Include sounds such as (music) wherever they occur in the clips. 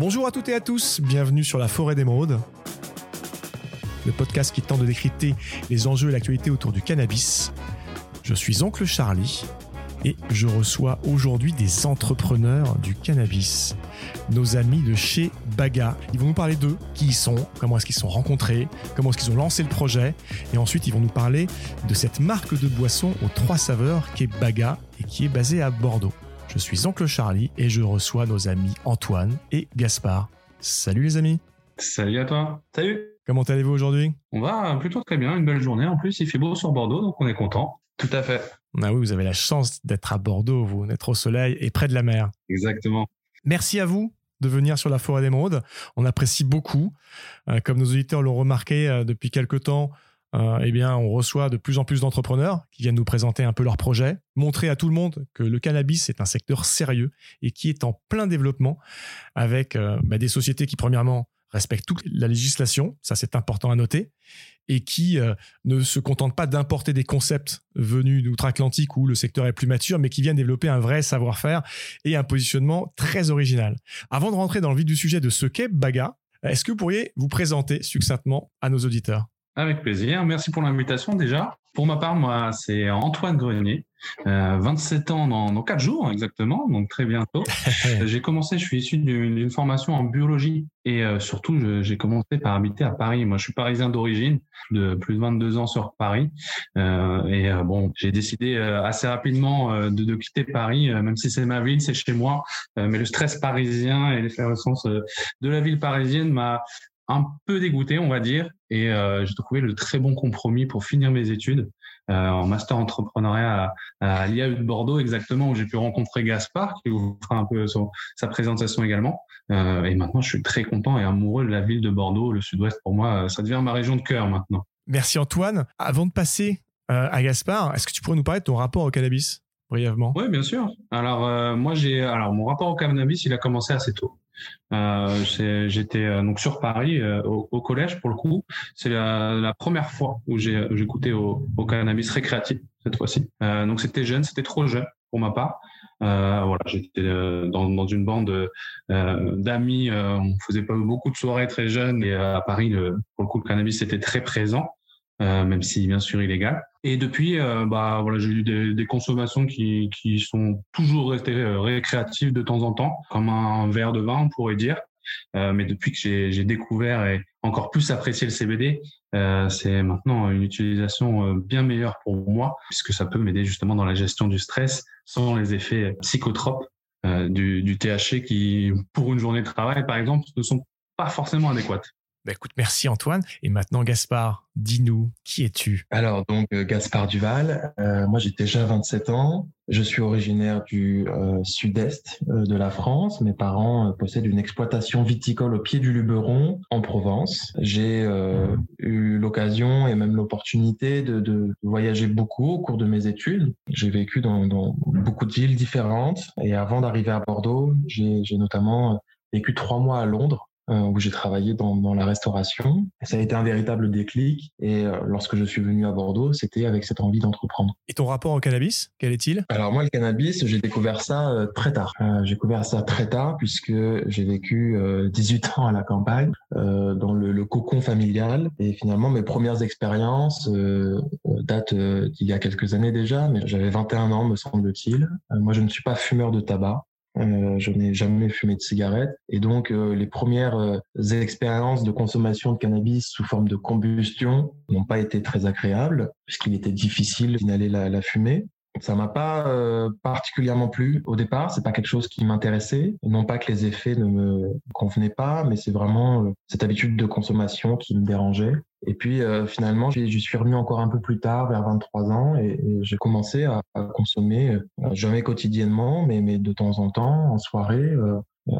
Bonjour à toutes et à tous, bienvenue sur la forêt d'émeraude, le podcast qui tente de décrypter les enjeux et l'actualité autour du cannabis. Je suis Oncle Charlie et je reçois aujourd'hui des entrepreneurs du cannabis, nos amis de chez Baga. Ils vont nous parler d'eux, qui ils sont, comment est-ce qu'ils se sont rencontrés, comment est-ce qu'ils ont lancé le projet, et ensuite ils vont nous parler de cette marque de boisson aux trois saveurs qui est Baga et qui est basée à Bordeaux. Je suis Oncle Charlie et je reçois nos amis Antoine et Gaspard. Salut les amis. Salut à toi. Salut. Comment allez-vous aujourd'hui? On va plutôt très bien, une belle journée. En plus, il fait beau sur Bordeaux, donc on est content. Tout à fait. Ah oui, vous avez la chance d'être à Bordeaux, vous, d'être au soleil et près de la mer. Exactement. Merci à vous de venir sur la forêt d'émeraude. On apprécie beaucoup. Euh, comme nos auditeurs l'ont remarqué euh, depuis quelques temps, euh, eh bien, on reçoit de plus en plus d'entrepreneurs qui viennent nous présenter un peu leurs projets, montrer à tout le monde que le cannabis est un secteur sérieux et qui est en plein développement avec bah, des sociétés qui, premièrement, respectent toute la législation, ça c'est important à noter, et qui ne se contentent pas d'importer des concepts venus d'outre-Atlantique où le secteur est plus mature, mais qui viennent développer un vrai savoir-faire et un positionnement très original. Avant de rentrer dans le vif du sujet de ce qu'est Baga, est-ce que vous pourriez vous présenter succinctement à nos auditeurs? Avec plaisir. Merci pour l'invitation déjà. Pour ma part, moi, c'est Antoine Grenier, euh, 27 ans dans, dans 4 jours exactement, donc très bientôt. (laughs) j'ai commencé, je suis issu d'une formation en biologie et euh, surtout, j'ai commencé par habiter à Paris. Moi, je suis parisien d'origine, de plus de 22 ans sur Paris. Euh, et euh, bon, j'ai décidé euh, assez rapidement de, de, quitter Paris, même si c'est ma ville, c'est chez moi. mais le stress parisien et l'effervescence de la ville parisienne m'a un peu dégoûté, on va dire, et euh, j'ai trouvé le très bon compromis pour finir mes études euh, en master entrepreneuriat à, l'IAU de Bordeaux, exactement où j'ai pu rencontrer Gaspard, qui vous fera un peu sa présentation également. Euh, et maintenant, je suis très content et amoureux de la ville de Bordeaux. Le Sud-Ouest, pour moi, ça devient ma région de cœur maintenant. Merci Antoine. Avant de passer à Gaspard, est-ce que tu pourrais nous parler de ton rapport au cannabis brièvement? Oui, bien sûr. Alors moi, j'ai alors mon rapport au cannabis, il a commencé assez tôt. Euh, J'étais euh, donc sur Paris euh, au, collège pour le coup. C'est la, première fois où j'ai goûté au, cannabis récréatif cette fois-ci. Donc c'était jeune, c'était trop jeune pour ma part. Voilà, j'étais dans, une bande d'amis. on faisait pas beaucoup de soirées très jeunes et à Paris, pour le coup, le cannabis était très présent. Euh, même si bien sûr illégal. Et depuis, euh, bah voilà, j'ai eu des, consommations qui, qui sont toujours restées euh, récréatives de temps en temps, comme un verre de vin, on pourrait dire. Mais depuis que j'ai découvert et encore plus apprécié le CBD, c'est maintenant une utilisation bien meilleure pour moi, puisque ça peut m'aider justement dans la gestion du stress sans les effets psychotropes du THC qui, pour une journée de travail par exemple, ne sont pas forcément adéquates. Bah, écoute, merci Antoine. Et maintenant, Gaspard, dis-nous, qui es-tu? Alors, donc, euh, Gaspard Duval, euh, moi j'ai déjà 27 ans. Je suis originaire du euh, sud-est de la France. Mes parents possèdent une exploitation viticole au pied du Luberon, en Provence. J'ai eu l'occasion et même l'opportunité de, voyager beaucoup au cours de mes études. J'ai vécu dans, beaucoup de villes différentes. Et avant d'arriver à Bordeaux, j'ai notamment vécu trois mois à Londres où j'ai travaillé dans, dans, la restauration. ça a été un véritable déclic. Et euh, lorsque je suis venu à Bordeaux, c'était avec cette envie d'entreprendre. Et ton rapport au cannabis, quel est-il? Alors moi, le cannabis, j'ai découvert ça euh, très tard. j'ai découvert ça très tard puisque j'ai vécu 18 ans à la campagne, dans le, le, cocon familial. Et finalement, mes premières expériences datent d'il y a quelques années déjà, mais j'avais 21 ans, me semble-t-il. moi, je ne suis pas fumeur de tabac. Euh, je n'ai jamais fumé de cigarette et donc euh, les premières euh, expériences de consommation de cannabis sous forme de combustion n'ont pas été très agréables puisqu'il était difficile d'inhaler la, la fumée. Ça m'a pas euh, particulièrement plu au départ. C'est pas quelque chose qui m'intéressait. Non pas que les effets ne me convenaient pas, mais c'est vraiment euh, cette habitude de consommation qui me dérangeait. Et puis euh, finalement, j'y suis revenu encore un peu plus tard, vers 23 ans, et, et j'ai commencé à, à consommer jamais quotidiennement, mais, mais de temps en temps, en soirée,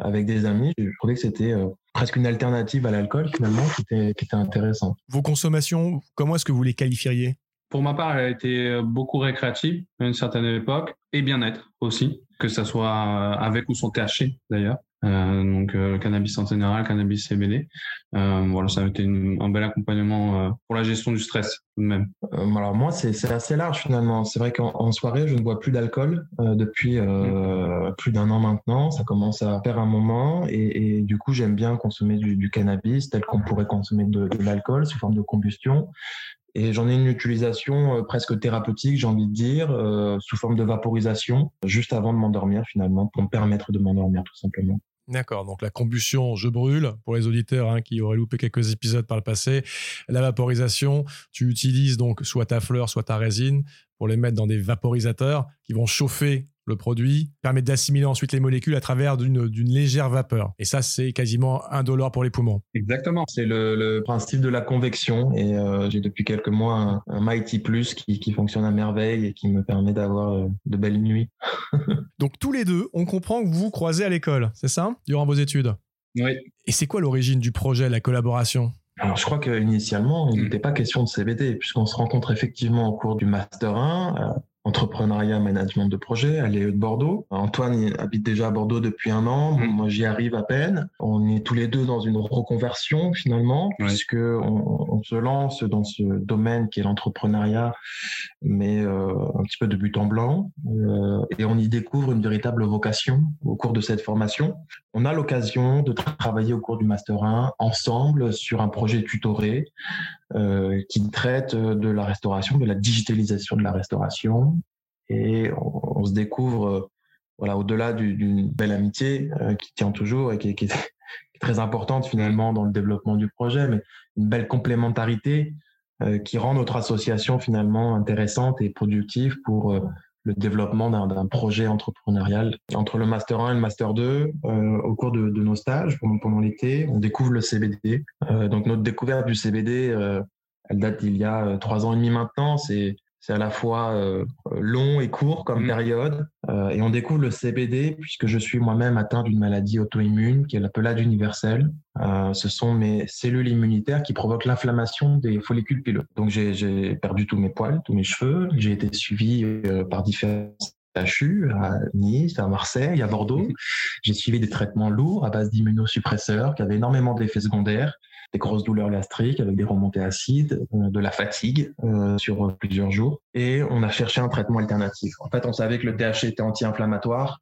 avec des amis. Je trouvais que c'était presque une alternative à l'alcool finalement, qui était, qui était intéressante. Vos consommations, comment est-ce que vous les qualifieriez? Pour ma part, elle a été beaucoup récréative à une certaine époque et bien-être aussi, que ça soit avec ou sans THC d'ailleurs. Euh, donc euh, cannabis en général, cannabis CBD. Euh, voilà, ça a été un bel accompagnement euh, pour la gestion du stress même. alors moi, c'est assez large finalement. C'est vrai qu'en soirée, je ne bois plus d'alcool depuis mmh. plus d'un an maintenant. Ça commence à faire un moment et, et du coup, j'aime bien consommer du, du cannabis tel qu'on pourrait consommer de, de l'alcool sous forme de combustion. Et j'en ai une utilisation presque thérapeutique, j'ai envie de dire, euh, sous forme de vaporisation, juste avant de m'endormir finalement, pour me permettre de m'endormir tout simplement. D'accord, donc la combustion, je brûle, pour les auditeurs hein, qui auraient loupé quelques épisodes par le passé. La vaporisation, tu utilises donc soit ta fleur, soit ta résine pour les mettre dans des vaporisateurs qui vont chauffer le produit, permet d'assimiler ensuite les molécules à travers d'une légère vapeur. Et ça, c'est quasiment indolore pour les poumons. Exactement. C'est le, principe de la convection. Et euh, j'ai depuis quelques mois un, Mighty Plus qui, fonctionne à merveille et qui me permet d'avoir euh, de belles nuits. (laughs) Donc tous les deux, on comprend que vous vous croisez à l'école, c'est ça Durant vos études? Oui. Et c'est quoi l'origine du projet, la collaboration? Alors, je crois qu'initialement, il mm. n'était pas question de CBD, puisqu'on se rencontre effectivement au cours du Master 1 entrepreneuriat, management de projet à l'EE de Bordeaux. Antoine habite déjà à Bordeaux depuis un an. Mm. Moi, j'y arrive à peine. On est tous les deux dans une reconversion finalement, puisque on, se lance dans ce domaine qui est l'entrepreneuriat, mais euh, un petit peu de but en blanc. Euh, et on y découvre une véritable vocation au cours de cette formation. On a l'occasion de travailler au cours du Master 1 ensemble sur un projet tutoré euh, qui traite de la restauration, de la digitalisation de la restauration. Et on, se découvre, euh, voilà, au-delà d'une belle amitié euh, qui tient toujours et qui, (laughs) qui, est, très importante finalement dans le développement du projet, mais une belle complémentarité qui rend notre association finalement intéressante et productive pour le développement d'un projet entrepreneurial. Entre le Master 1 et le Master 2, euh, au cours de, nos stages pendant, l'été, on découvre le CBD. Euh, donc notre découverte du CBD, euh, elle date d'il y a trois ans et demi maintenant. C'est c'est à la fois euh, long et court comme mmh. période. Euh, et on découvre le CBD puisque je suis moi-même atteint d'une maladie auto-immune qui est la pelade universelle. Euh, ce sont mes cellules immunitaires qui provoquent l'inflammation des follicules pileux. Donc j'ai perdu tous mes poils, tous mes cheveux. J'ai été suivi par différents CHU à Nice, à Marseille, à Bordeaux. (laughs) J'ai suivi des traitements lourds à base d'immunosuppresseurs qui avaient énormément d'effets secondaires des grosses douleurs gastriques avec des remontées acides, euh, de la fatigue euh, sur plusieurs jours. Et on a cherché un traitement alternatif. En fait, on savait que le THC était anti-inflammatoire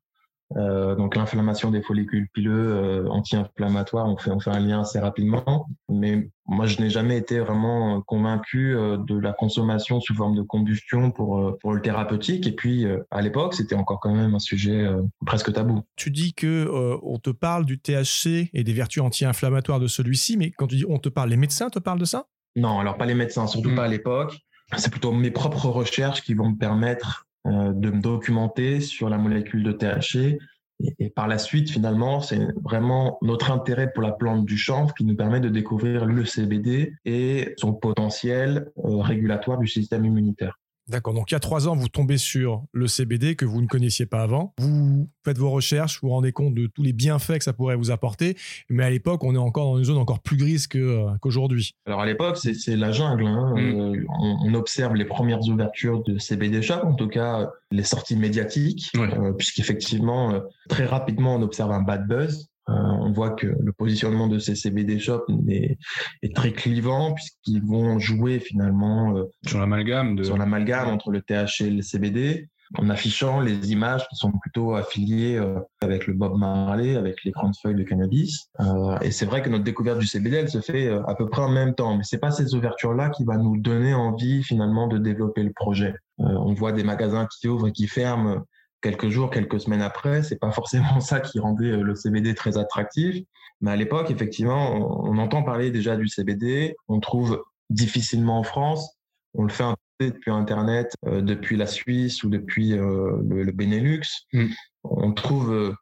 euh, donc l'inflammation des follicules pileux euh, anti-inflammatoires, on fait, on fait un lien assez rapidement. Mais moi, je n'ai jamais été vraiment convaincu euh, de la consommation sous forme de combustion pour, pour le thérapeutique. Et puis, à l'époque, c'était encore quand même un sujet presque tabou. Tu dis que on te parle du THC et des vertus anti-inflammatoires de celui-ci, mais quand tu dis on te parle, les médecins te parlent de ça? Non, alors pas les médecins, surtout mmh. pas à l'époque. C'est plutôt mes propres recherches qui vont me permettre de me documenter sur la molécule de THC. Et, par la suite, finalement, c'est vraiment notre intérêt pour la plante du chanvre qui nous permet de découvrir le CBD et son potentiel euh, régulatoire du système immunitaire. D'accord. Donc, il y a trois ans, vous tombez sur le CBD que vous ne connaissiez pas avant. Vous faites vos recherches, vous vous rendez compte de tous les bienfaits que ça pourrait vous apporter. Mais à l'époque, on est encore dans une zone encore plus grise euh, qu'aujourd'hui. Alors, à l'époque, c'est la jungle. Hein. Mm. Euh, on, observe les premières ouvertures de CBD shop, en tout cas, les sorties médiatiques, euh, puisqu'effectivement, très rapidement, on observe un bad buzz. Euh, on voit que le positionnement de ces CBD shops est, très clivant puisqu'ils vont jouer finalement euh, sur l'amalgame sur l'amalgame entre le THC et le CBD en affichant les images qui sont plutôt affiliées euh, avec le Bob Marley, avec les grandes feuilles de cannabis. et c'est vrai que notre découverte du CBD, elle se fait à peu près en même temps. Mais c'est pas ces ouvertures-là qui va nous donner envie finalement de développer le projet. on voit des magasins qui ouvrent et qui ferment quelques jours, quelques semaines après. C'est pas forcément (laughs) ça qui rendait euh, le CBD très attractif. Mais à l'époque, effectivement, on, entend parler déjà du CBD. On trouve difficilement en France. On le fait un peu depuis Internet, euh, depuis la Suisse ou depuis euh, le, Benelux. Mm. On trouve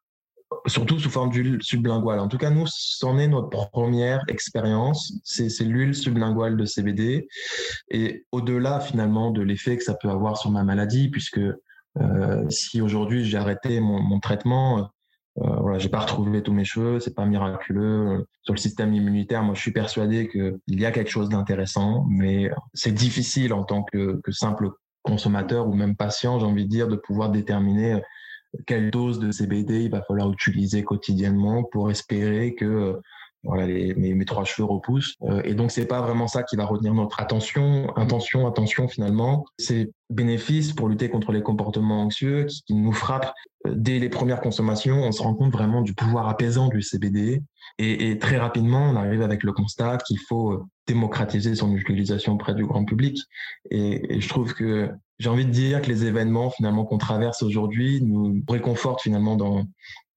surtout sous forme d'huile sublinguale. En tout cas, nous, c'en est notre première expérience. C'est l'huile sublinguale de CBD. Et au-delà, finalement, de l'effet que ça peut avoir sur ma maladie, puisque si aujourd'hui j'ai arrêté mon, mon traitement, Euh, voilà, j'ai pas retrouvé tous mes cheveux, c'est pas miraculeux. Sur le système immunitaire, moi, je suis persuadé qu'il y a quelque chose d'intéressant, mais c'est difficile en tant que, que simple consommateur ou même patient, j'ai envie de dire, de pouvoir déterminer quelle dose de CBD il va falloir utiliser quotidiennement pour espérer que voilà, mes, trois cheveux repoussent. Euh, et donc, c'est pas vraiment ça qui va retenir notre attention. Intention, attention, finalement, c'est bénéfice pour lutter contre les comportements anxieux qui, nous frappent euh, dès les premières consommations. On se rend compte vraiment du pouvoir apaisant du CBD. Et, et très rapidement, on arrive avec le constat qu'il faut euh, démocratiser son utilisation auprès du grand public. Et, et je trouve que j'ai envie de dire que les événements finalement qu'on traverse aujourd'hui nous réconfortent finalement dans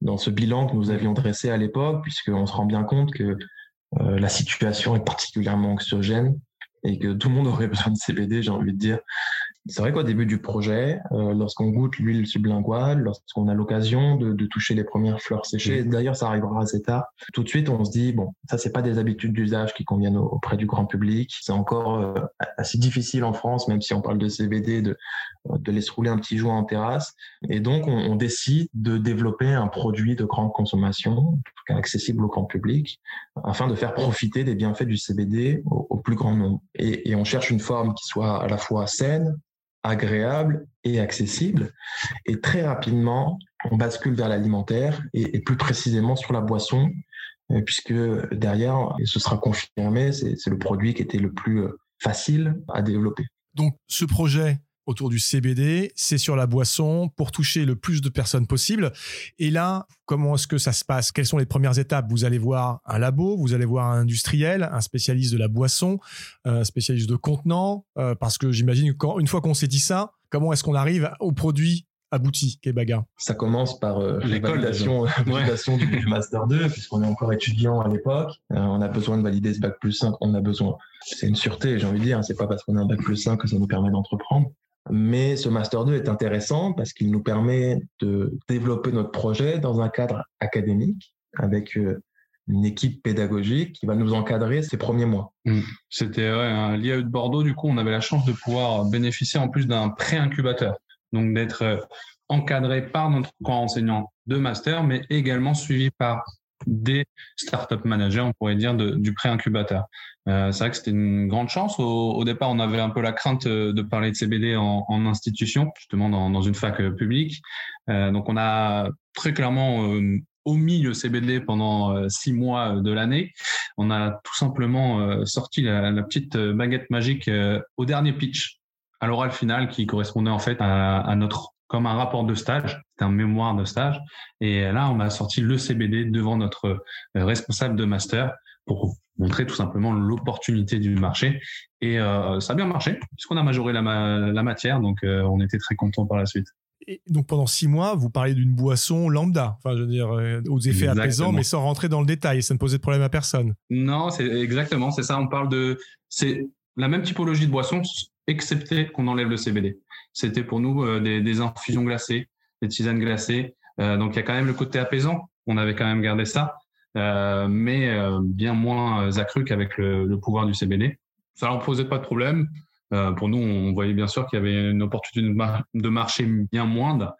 dans ce bilan que nous avions dressé à l'époque, puisqu'on se rend bien compte que euh, la situation est particulièrement anxiogène et que tout le monde aurait (laughs) besoin de CBD, j'ai envie de dire. C'est vrai qu'au début du projet, euh, lorsqu'on goûte l'huile sublinguale, lorsqu'on a l'occasion de, de, toucher les premières fleurs séchées, d'ailleurs ça arrivera assez tard, tout de suite on se dit, bon, ça c'est pas des habitudes d'usage qui conviennent auprès du grand public, c'est encore euh, assez difficile en France, même si on parle de CBD, de, de laisser rouler un petit joint en terrasse. Et donc on, on décide de développer un produit de grande consommation, en tout cas accessible au grand public, afin de faire profiter des bienfaits du CBD au, au plus grand nombre. Et, et on cherche une forme qui soit à la fois saine, agréable et accessible. Et très rapidement, on bascule vers l'alimentaire et, plus précisément sur la boisson, euh, puisque derrière, ce sera confirmé, c'est le produit qui était le plus euh, facile à développer. Donc ce projet, autour du CBD, c'est sur la boisson pour toucher le plus de personnes possible. Et là, comment est-ce que ça se passe? Quelles sont les premières étapes? Vous allez voir un labo, vous allez voir un industriel, un spécialiste de la boisson, un spécialiste de contenant, euh, parce que j'imagine qu'une fois qu'on s'est dit ça, comment est-ce qu'on arrive au produit abouti, Kebaga? Ça commence par euh, la validation, validation du, du, Master 2, puisqu'on est encore étudiant à l'époque. Euh, on a besoin de valider ce Bac plus 5, on a besoin. C'est une sûreté, j'ai envie de dire. C'est pas parce qu'on a un Bac plus 5 que ça nous permet d'entreprendre. Mais ce Master 2 est intéressant parce qu'il nous permet de développer notre projet dans un cadre académique avec euh, une équipe pédagogique qui va nous encadrer ces premiers mois. Mmh. C'était ouais, un l'IAE de Bordeaux, du coup, on avait la chance de pouvoir bénéficier en plus d'un pré-incubateur. Donc d'être euh, encadré par notre enseignant de master, mais également suivi par des startup managers, on pourrait dire, du pré-incubateur. Euh, c'est vrai que c'était une grande chance. Au, au, départ, on avait un peu la crainte euh, de parler de CBD en, en institution, justement dans, dans, une fac euh, publique. Euh, donc, on a très clairement euh, omis le CBD pendant euh, six mois de l'année. On a tout simplement sorti la, la, petite baguette magique au dernier pitch, à l'oral final, qui correspondait en fait à, à notre comme un rapport de stage, c'est un mémoire de stage. Et là, on a sorti le CBD devant notre responsable de master pour montrer tout simplement l'opportunité du marché. Et euh, ça a bien marché, puisqu'on a majoré la, ma la matière, donc euh, on était très content par la suite. Et donc pendant six mois, vous parlez d'une boisson lambda, enfin je veux dire euh, aux effets exactement. apaisants, mais sans rentrer dans le détail. Ça ne posait de problème à personne. Non, c'est exactement, c'est ça. On parle de, c'est la même typologie de boisson, excepté qu'on enlève le CBD. C'était pour nous euh, des, infusions glacées, des tisanes glacées. Euh, donc il y a quand même le côté apaisant. On avait quand même gardé ça. Euh, mais bien moins accru qu'avec le, pouvoir du CBD. Ça leur posait pas de problème. Pour nous, on voyait bien sûr qu'il y avait une opportunité de, mar de, marché bien moindre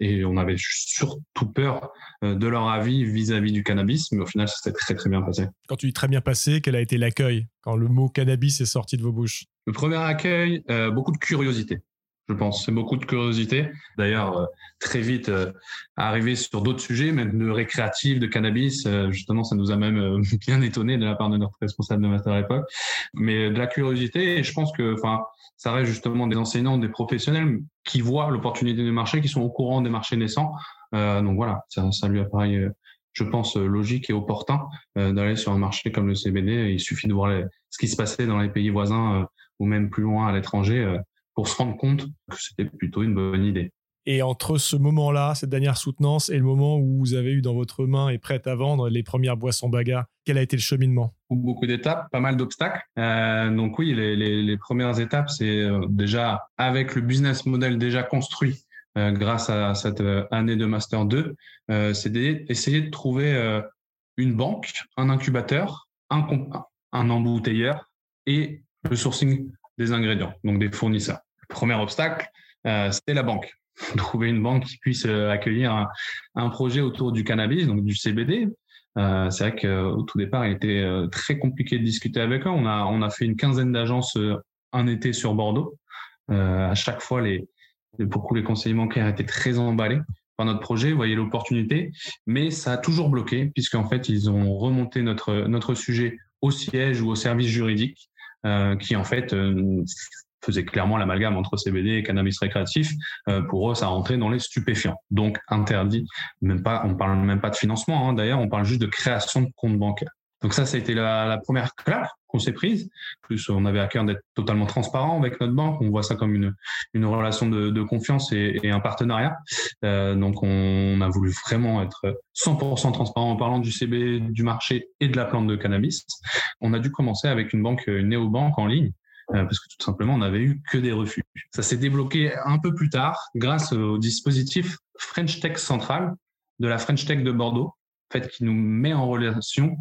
et on avait surtout peur de leur avis vis-à-vis -vis du cannabis, mais au final, ça s'est très très bien passé. Quand tu dis très bien passé, quel a été l'accueil quand le mot cannabis est sorti de vos bouches? Le premier accueil, euh, beaucoup de curiosité je pense. C'est beaucoup de curiosité. D'ailleurs, euh, très vite, euh, arrivé sur d'autres sujets, même de récréatif, de cannabis, euh, justement, ça nous a même euh, (laughs) bien étonné de la part de notre responsable de master à l'époque. Mais de la curiosité, et je pense que, enfin, ça reste justement des enseignants, des professionnels qui voient l'opportunité du marché, qui sont au courant des marchés naissants. donc voilà, ça, ça lui apparaît, je pense, logique et opportun d'aller sur un marché comme le CBD. Il suffit de voir les, ce qui se passait dans les pays voisins ou même plus loin à l'étranger pour se rendre compte que c'était plutôt une bonne idée. Et entre ce moment-là, cette dernière soutenance, et le moment où vous avez eu dans votre main et prête à vendre les premières boissons Baga, quel a été le cheminement? Beaucoup d'étapes, pas mal d'obstacles. Euh, donc oui, les, les, les premières étapes, c'est euh, déjà avec le business model déjà construit euh, grâce à cette euh, année de Master 2, euh, c'est d'essayer de trouver euh, une banque, un incubateur, un, un embouteilleur et le sourcing des ingrédients, donc des fournisseurs. Le premier obstacle, euh, c'était la banque. (laughs) trouver une banque qui puisse accueillir un, projet autour du cannabis, donc du CBD. c'est vrai qu'au tout départ, il était très compliqué de discuter avec eux. On a, on a fait une quinzaine d'agences un été sur Bordeaux. à chaque fois, les, beaucoup les conseillers bancaires étaient très emballés par notre projet, voyaient l'opportunité, mais ça a toujours bloqué puisqu'en fait, ils ont remonté notre, notre sujet au siège ou au service juridique euh, qui en fait euh, faisait clairement l'amalgame entre CBD et cannabis récréatif. Euh, pour eux, ça rentrait dans les stupéfiants, donc interdit. Même pas, on parle même pas de financement. Hein. D'ailleurs, on parle juste de création de compte bancaire. Donc ça, ça a été la, première claque qu'on s'est prise. Plus, on avait à cœur d'être totalement transparent avec notre banque. On voit ça comme une, relation de, confiance et, et, un partenariat. Euh, donc on, a voulu vraiment être 100% transparent en parlant du CB, du marché et de la plante de cannabis. On a dû commencer avec une banque, une néobanque en ligne. Euh, parce que tout simplement, on n'avait eu que des refus. Ça s'est débloqué un peu plus tard grâce au dispositif French Tech Central de la French Tech de Bordeaux, en fait, qui nous met en relation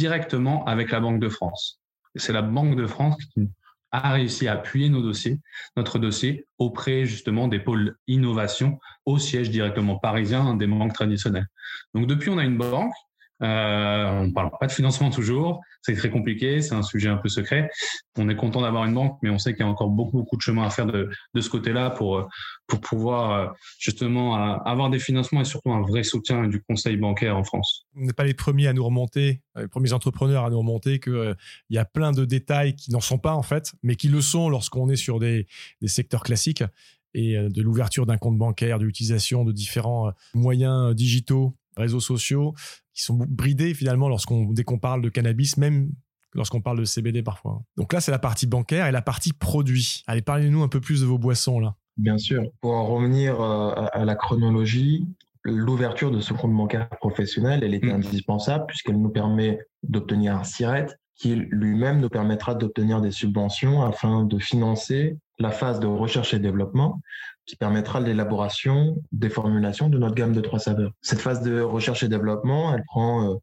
directement avec la Banque de France. C'est la Banque de France qui a réussi à appuyer nos dossiers, notre dossier auprès justement des pôles innovation au siège directement parisien des banques traditionnelles. Donc depuis, on a une banque euh, on ne parle pas de financement toujours, c'est très compliqué, c'est un sujet un peu secret. On est content d'avoir une banque, mais on sait qu'il y a encore beaucoup, beaucoup de chemin à faire de, de ce côté-là pour, pour pouvoir euh, justement avoir des financements et surtout un vrai soutien du conseil bancaire en France. On n'est pas les premiers à nous remonter, les premiers entrepreneurs à nous remonter qu'il euh, y a plein de détails qui n'en sont pas en fait, mais qui le sont lorsqu'on est sur des, des secteurs classiques et de l'ouverture d'un compte bancaire, de l'utilisation de différents moyens digitaux réseaux sociaux qui sont bridés finalement lorsqu'on dès qu'on parle de cannabis, même lorsqu'on parle de CBD parfois. Donc là, c'est la partie bancaire et la partie produit. Allez, parlez-nous un peu plus de vos boissons là. Bien sûr. Pour en revenir euh, à la chronologie, l'ouverture de ce compte bancaire professionnel, elle était mmh. indispensable puisqu'elle nous permet d'obtenir un SIRET qui lui-même nous permettra d'obtenir des subventions afin de financer la phase de recherche et développement qui permettra l'élaboration des formulations de notre gamme de trois saveurs. Cette phase de recherche et développement, elle prend euh,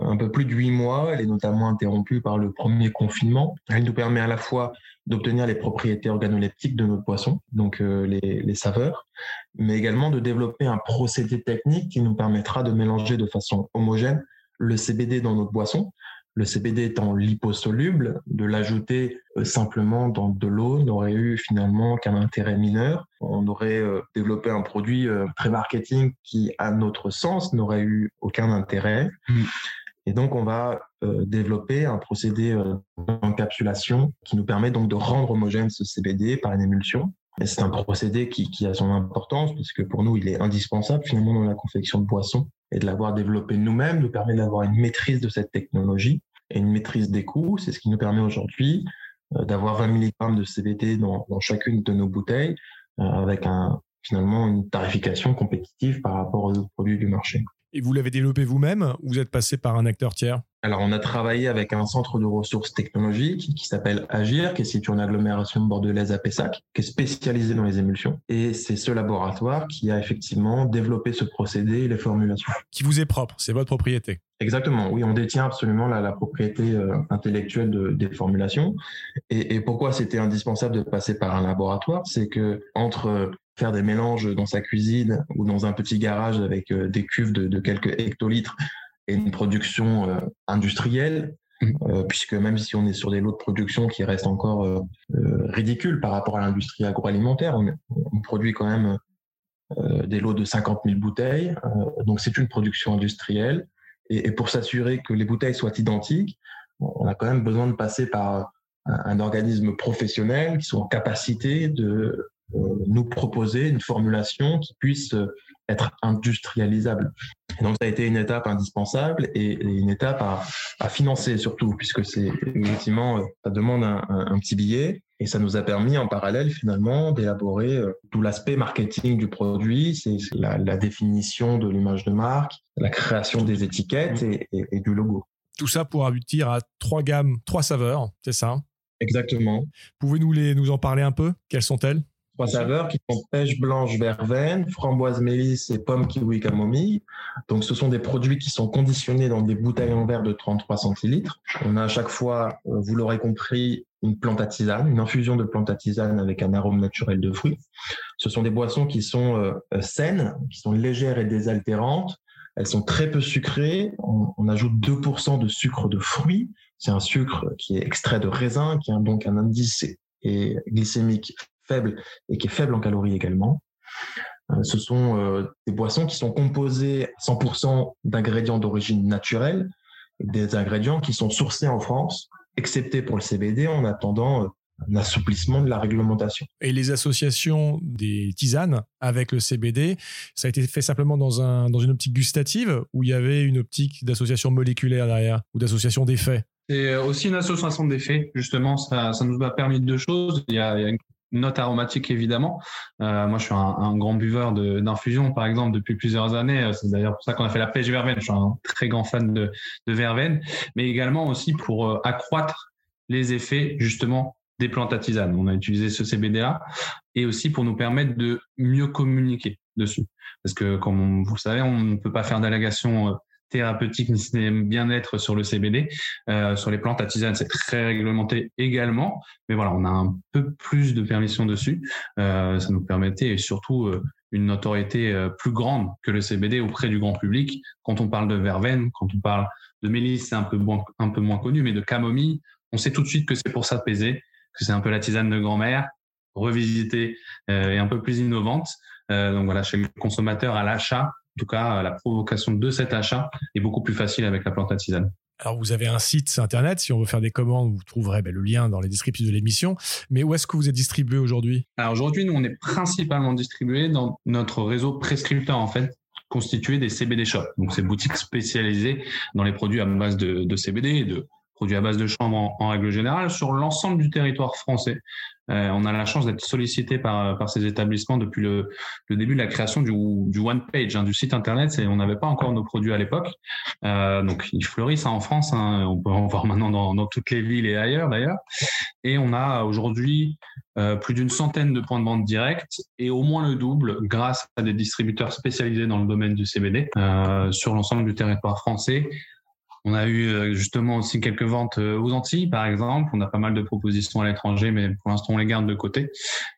un peu plus de huit mois. Elle est notamment interrompue par le premier confinement. Elle nous permet à la fois d'obtenir les propriétés organoleptiques de notre poisson, donc euh, les, les, saveurs, mais également de développer un procédé technique qui nous permettra de mélanger de façon homogène le CBD dans notre boisson le CBD étant liposoluble, de l'ajouter euh, simplement dans de l'eau n'aurait eu finalement qu'un intérêt mineur. On aurait euh, développé un produit euh, très marketing qui, à notre sens, n'aurait eu aucun intérêt. Mm. Et donc, on va développer un procédé d'encapsulation qui nous permet donc de rendre homogène ce CBD par une émulsion. Et c'est un procédé qui, qui, a son importance puisque pour nous, il est indispensable finalement dans la confection de boissons et de l'avoir développé nous-mêmes nous permet d'avoir une maîtrise de cette technologie et une maîtrise des coûts. C'est ce qui nous permet aujourd'hui euh, d'avoir 20 mg de CBD dans, dans, chacune de nos bouteilles euh, avec un, finalement une tarification compétitive par rapport aux autres produits du marché. Et vous l'avez développé vous-même ou vous êtes passé par un acteur tiers? Alors, on a travaillé avec un centre de ressources technologiques qui s'appelle Agir, qui est situé en agglomération bordelaise à Pessac, qui est spécialisé dans les émulsions. Et c'est ce laboratoire qui a effectivement développé ce procédé et les formulations. Qui vous est propre, c'est votre propriété. Exactement, oui, on détient absolument la, la propriété euh, intellectuelle de, des formulations. Et, et pourquoi c'était indispensable de passer par un laboratoire C'est que entre faire des mélanges dans sa cuisine ou dans un petit garage avec euh, des cuves de, de quelques hectolitres et une production euh, industrielle, mmh. euh, puisque même si on est sur des lots de production qui restent encore euh, ridicules par rapport à l'industrie agroalimentaire, on, produit quand même des lots de 50 000 bouteilles. donc c'est une production industrielle. Et, pour s'assurer que les bouteilles soient identiques, on a quand même besoin de passer par un, organisme professionnel qui soit en capacité de nous proposer une formulation qui puisse être industrialisable. Donc, ça a été une étape indispensable et, une étape à, financer surtout, puisque c'est effectivement, euh, ça demande un, petit billet et ça nous a permis en parallèle finalement d'élaborer euh, tout l'aspect marketing du produit, c'est la, la, définition de l'image de marque, la création des étiquettes et, et, et, du logo. Tout ça pour aboutir à trois gammes, trois saveurs, c'est ça? Exactement. Pouvez-nous les nous en parler un peu? Quelles sont-elles? Trois saveurs qui sont pêche blanche verveine, framboise mélisse et pomme kiwi camomille. Donc, ce sont des produits qui sont conditionnés dans des bouteilles en verre de 33 centilitres. On a à chaque fois, euh, vous l'aurez compris, une plante à tisane, une infusion de plante à tisane avec un arôme naturel de fruits. Ce sont des boissons qui sont euh, euh, saines, qui sont légères et désaltérantes. Elles sont très peu sucrées. On, on ajoute 2% de sucre de fruits. C'est un sucre qui est extrait de raisin, qui a donc un indice et glycémique faible et qui est faible en calories également. Euh, ce sont euh, des boissons qui sont composées 100% d'ingrédients d'origine naturelle, des ingrédients qui sont sourcés en France, excepté pour le CBD, en attendant euh, un assouplissement de la réglementation. Et les associations des tisanes avec le CBD, ça a été fait simplement dans, un, dans une optique gustative ou il y avait une optique d'association moléculaire derrière ou d'association d'effets C'est aussi une association d'effets, justement, ça, ça nous a permis deux choses. Il y a, il y a une note aromatique évidemment. Euh, moi, je suis un, grand buveur d'infusion, par exemple, depuis plusieurs années. C'est d'ailleurs pour ça qu'on a fait la pêche verveine. Je suis un très grand fan de, verveine, mais également aussi pour euh, accroître les effets justement des plantes à tisane. On a utilisé ce CBD-là et aussi pour nous permettre de mieux communiquer dessus. Parce que, comme vous le savez, on ne peut pas faire d'allégation euh, thérapeutique ni bien-être sur le CBD. Euh, sur les plantes à tisane, c'est très réglementé également. Mais voilà, on a un peu plus de permission dessus. Euh, ça nous permettait et surtout euh, une notoriété euh, plus grande que le CBD auprès du grand public. Quand on parle de verveine, quand on parle de mélisse, c'est un peu, moins, un peu moins connu, mais de camomille, on sait tout de suite que c'est pour s'apaiser, que c'est un peu la tisane de grand-mère, revisitée euh, et un peu plus innovante. Donc voilà, chez le consommateur à l'achat, tout cas, la provocation de cet achat est beaucoup plus facile avec la plante à tisane. Alors, vous avez un site internet. Si on veut faire des commandes, vous trouverez ben, le lien dans les descriptifs de l'émission. Mais où est-ce que vous êtes distribué aujourd'hui? Alors, aujourd'hui, nous, on est principalement distribué dans notre réseau prescripteur, en fait, constitué des CBD shops. Donc, ces boutiques spécialisées dans les produits à base de, de CBD et de produits à base de chanvre en, en règle générale sur l'ensemble du territoire français. Euh, on a la chance d'être sollicité par, par ces établissements depuis le, le début de la création du, du one page, hein, du site internet. Et on n'avait pas encore nos produits à l'époque. Euh, donc ils fleurissent hein, en France. Hein. On peut en voir maintenant dans, dans toutes les villes et ailleurs d'ailleurs. Et on a aujourd'hui euh, plus d'une centaine de points de vente directs et au moins le double grâce à des distributeurs spécialisés dans le domaine du CBD euh, sur l'ensemble du territoire français on a eu euh, justement aussi quelques ventes euh, aux Antilles, par exemple. On a pas mal de propositions à l'étranger, mais pour l'instant, on les garde de côté.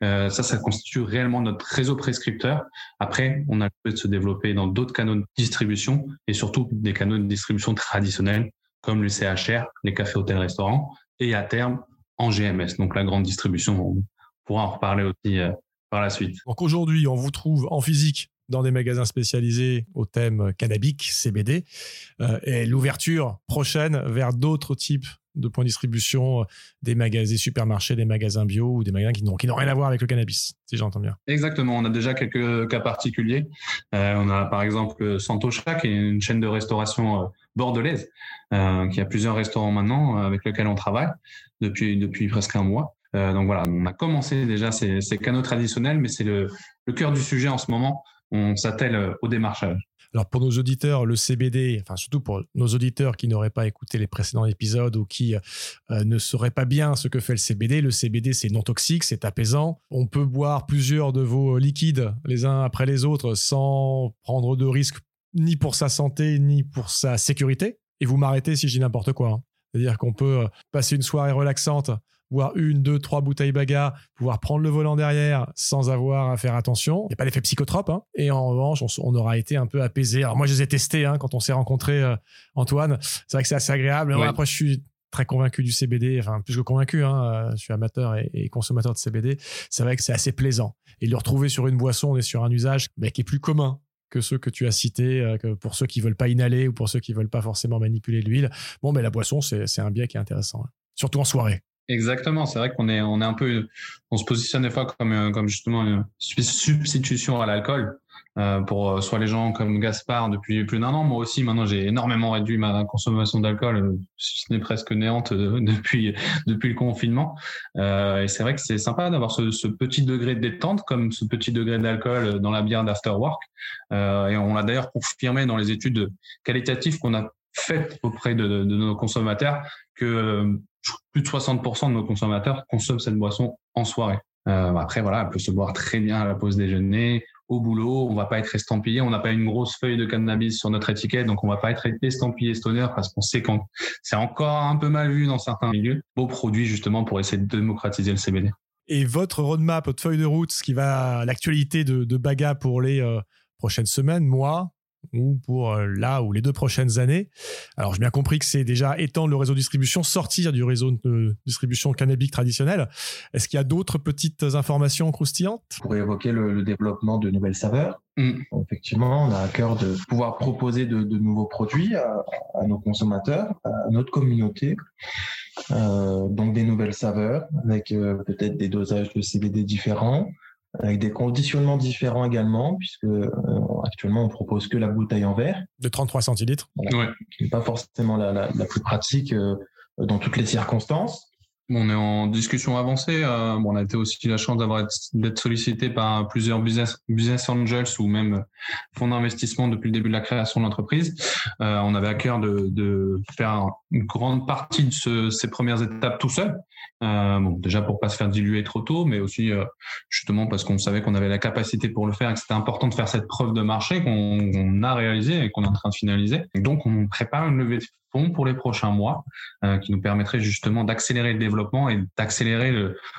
Euh, ça, ça constitue réellement notre réseau prescripteur. Après, on a le de se développer dans d'autres canaux de distribution et surtout des canaux de distribution traditionnels comme le CHR, les cafés, hôtels, restaurants, et à terme en GMS, donc la grande distribution. On pourra en reparler aussi par la suite. Donc aujourd'hui, on vous trouve en physique dans des magasins spécialisés au thème cannabique, CBD, euh, et l'ouverture prochaine vers d'autres types de points de distribution, des magasins, supermarchés, des magasins bio ou des magasins qui n'ont, rien à voir avec le cannabis, si j'entends bien. Exactement, on a déjà quelques cas particuliers. Euh, on a par exemple Santosha, qui est une chaîne de restauration euh, bordelaise, euh, qui a plusieurs restaurants maintenant avec lesquels on travaille depuis, presque un mois. Euh, donc voilà, on a commencé déjà ces, ces canaux traditionnels, mais c'est le cœur du sujet en ce moment on s'attelle au démarchage. Alors pour nos auditeurs, le CBD, enfin surtout pour nos auditeurs qui n'auraient pas écouté les précédents épisodes ou qui euh, ne sauraient pas bien ce que fait le CBD, le CBD c'est non toxique, c'est apaisant. On peut boire plusieurs de vos liquides les uns après les autres sans prendre de risques ni pour sa santé ni pour sa sécurité. Et vous m'arrêtez si je dis n'importe quoi. Hein. C'est-à-dire qu'on peut euh, passer une soirée relaxante boire une, deux, trois bouteilles baga, pouvoir prendre le volant derrière sans avoir à faire attention. Il n'y a pas l'effet psychotrope. Hein. Et en revanche, on, aura été un peu apaisé. Alors moi, je les ai testés hein, quand on s'est rencontré, euh, Antoine. C'est vrai que c'est assez agréable. Oui. après, je suis très convaincu du CBD, enfin plus que convaincu, hein, euh, je suis amateur et, et consommateur de CBD, c'est vrai que c'est assez plaisant. Et le retrouver sur une boisson, on est sur un usage mais qui est plus commun que ceux que tu as cités, euh, que pour ceux qui veulent pas inhaler ou pour ceux qui veulent pas forcément manipuler l'huile. Bon, mais la boisson, c'est un biais qui est intéressant, hein. surtout en soirée. Exactement, c'est vrai qu'on est on est un peu on se positionne des fois comme euh, comme justement une substitution à l'alcool euh, pour euh, soit les gens comme Gaspard depuis plus d'un an, moi aussi maintenant j'ai énormément réduit ma consommation d'alcool, si ce n'est presque néante (laughs) depuis depuis le confinement. Et c'est vrai que c'est sympa d'avoir ce, ce, petit degré de détente comme ce petit degré d'alcool dans la bière d'afterwork. Euh, et on l'a d'ailleurs confirmé dans les études qualitatives qu'on a faites auprès de, de nos consommateurs que plus de 60% de nos consommateurs consomment cette boisson en soirée. après, voilà, elle peut se boire très bien à la pause déjeuner, au boulot, on va pas être estampillé, on n'a pas une grosse feuille de cannabis sur notre étiquette, donc on va pas être estampillé stoner parce qu'on sait que c'est encore un peu mal vu dans certains milieux. Beau produit justement pour essayer de démocratiser le CBD. Et votre roadmap, votre feuille de route, ce qui va l'actualité de, de Baga pour les euh, prochaines semaines, mois, ou pour euh, là ou les deux prochaines années. Alors, j'ai bien compris que c'est déjà étendre le réseau de distribution, sortir du réseau de distribution cannabique traditionnel. Est-ce qu'il y a d'autres petites informations croustillantes? Pour évoquer le, développement de nouvelles saveurs. Mm. Effectivement, on a à cœur de pouvoir proposer de, nouveaux produits à, nos consommateurs, à notre communauté. Euh, donc des nouvelles saveurs avec euh, peut-être des dosages de CBD différents, avec des conditionnements différents également, puisque euh, actuellement on propose que la bouteille en verre. De 33 centilitres. Qui n'est pas forcément la, la, plus pratique euh, dans toutes les circonstances. On est en discussion avancée. Euh, on a été aussi la chance d'avoir d'être sollicité par plusieurs business, business angels ou même fonds d'investissement depuis le début de la création de l'entreprise. Euh, on avait à cœur de, de, faire une grande partie de ce, ces premières étapes tout seul. Euh, bon, déjà pour pas se faire diluer trop tôt, mais aussi euh, justement parce qu'on savait qu'on avait la capacité pour le faire et que c'était important de faire cette preuve de marché qu'on a réalisé et qu'on est en train de finaliser. Donc on prépare une levée de fonds pour les prochains mois euh, qui nous permettrait justement d'accélérer le développement et d'accélérer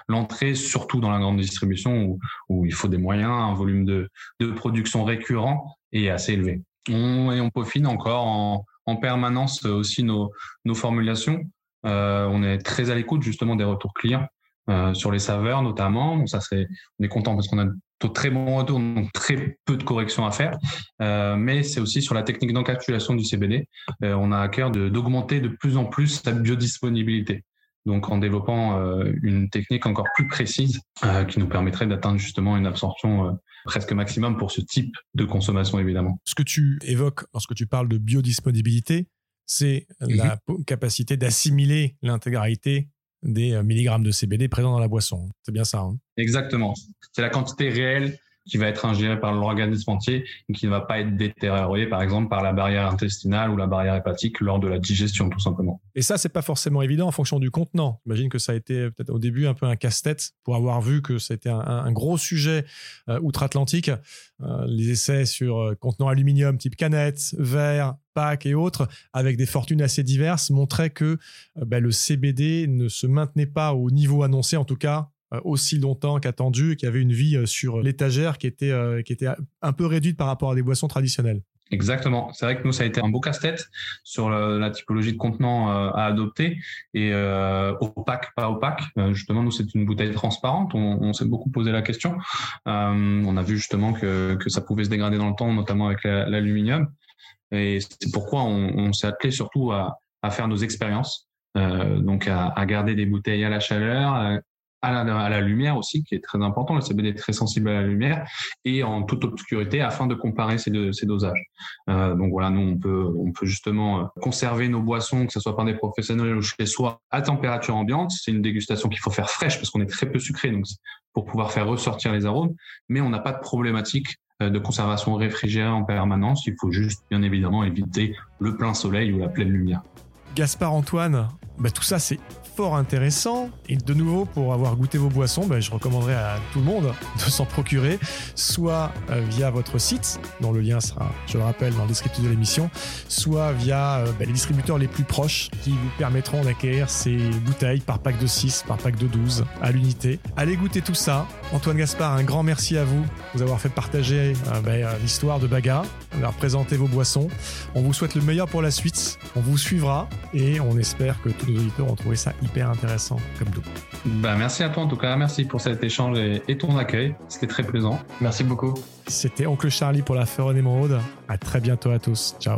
l'entrée, surtout dans la grande distribution où, où, il faut des moyens, un volume de, de production récurrent et assez élevé. On, et on peaufine encore en, en permanence aussi nos, formulations. Euh, on est très à l'écoute justement des retours clients euh, sur les saveurs notamment. Ça c'est, on est content parce qu'on a de très bons retours, donc très peu de corrections à faire. Euh, mais c'est aussi sur la technique d'encapsulation du CBD. Euh, on a à cœur d'augmenter de, plus en plus sa biodisponibilité. Donc en développant euh, une technique encore plus précise euh, qui nous permettrait d'atteindre justement une absorption presque maximum pour ce type de consommation évidemment. Ce que tu évoques lorsque tu parles de biodisponibilité, c'est mhm. la capacité d'assimiler l'intégralité des euh, milligrammes de CBD présents dans la boisson. C'est bien ça. Hein? Exactement. C'est la quantité réelle qui va être ingérée par l'organisme entier et qui ne va pas être détériorée, par exemple, par la barrière intestinale ou la barrière hépatique lors de la digestion, tout simplement. Et ça, c'est pas forcément évident en fonction du contenant. J'imagine que ça a été peut-être au début un peu un casse-tête pour avoir vu que c'était un, gros sujet euh, outre-Atlantique. Euh, les essais sur euh, contenants aluminium type canette, verre, pack et autres, avec des fortunes assez diverses, montraient que ben, le CBD ne se maintenait pas au niveau annoncé, en tout cas aussi longtemps qu'attendu et qui avait une vie euh, sur l'étagère qui était, euh, qui était un peu réduite par rapport à des boissons traditionnelles. Exactement. C'est vrai que nous, ça a été un beau casse-tête sur la, typologie de contenant à adopter et opaque, pas opaque. justement, nous, c'est une bouteille transparente. On, s'est beaucoup posé la question. on a vu justement que, que, ça pouvait se dégrader dans le temps, notamment avec l'aluminium. et c'est pourquoi on, s'est attelé surtout à, à, faire nos expériences. donc à, garder des bouteilles à la chaleur, la, à la, lumière aussi, qui est très important. Le CBD est très sensible à la lumière et en toute obscurité afin de comparer ces, deux, ces dosages. Euh, donc voilà, nous on peut, on peut justement euh, conserver nos boissons, que ce soit par des professionnels ou chez soi, à température ambiante. C'est une dégustation qu'il faut faire fraîche parce qu'on est très peu sucré, donc pour pouvoir faire ressortir les arômes. Mais on n'a pas de problématique euh, de conservation réfrigérée en permanence. Il faut juste bien évidemment éviter le plein soleil ou la pleine lumière. Gaspard Antoine, bah, tout ça c'est intéressant. Et de nouveau, pour avoir goûté vos boissons, bah, je recommanderais à tout le monde de s'en procurer, soit euh, via votre site, dont le lien sera, je le rappelle, dans le descriptif de l'émission, soit via euh, bah, les distributeurs les plus proches qui vous permettront d'acquérir ces bouteilles par pack de 6, par pack de 12 à l'unité. Allez goûter tout ça. Antoine Gaspard, un grand merci à vous de vous avoir fait partager euh, bah, l'histoire de Baga, d'avoir présenté vos boissons. On vous souhaite le meilleur pour la suite. On vous suivra et on espère que tous nos auditeurs ont trouvé ça hyper intéressant comme tout. Bah, merci à toi en tout cas, merci pour cet échange et, ton accueil, c'était très plaisant. Merci beaucoup. C'était Oncle Charlie pour la Feron Émeraude. À très bientôt à tous. Ciao.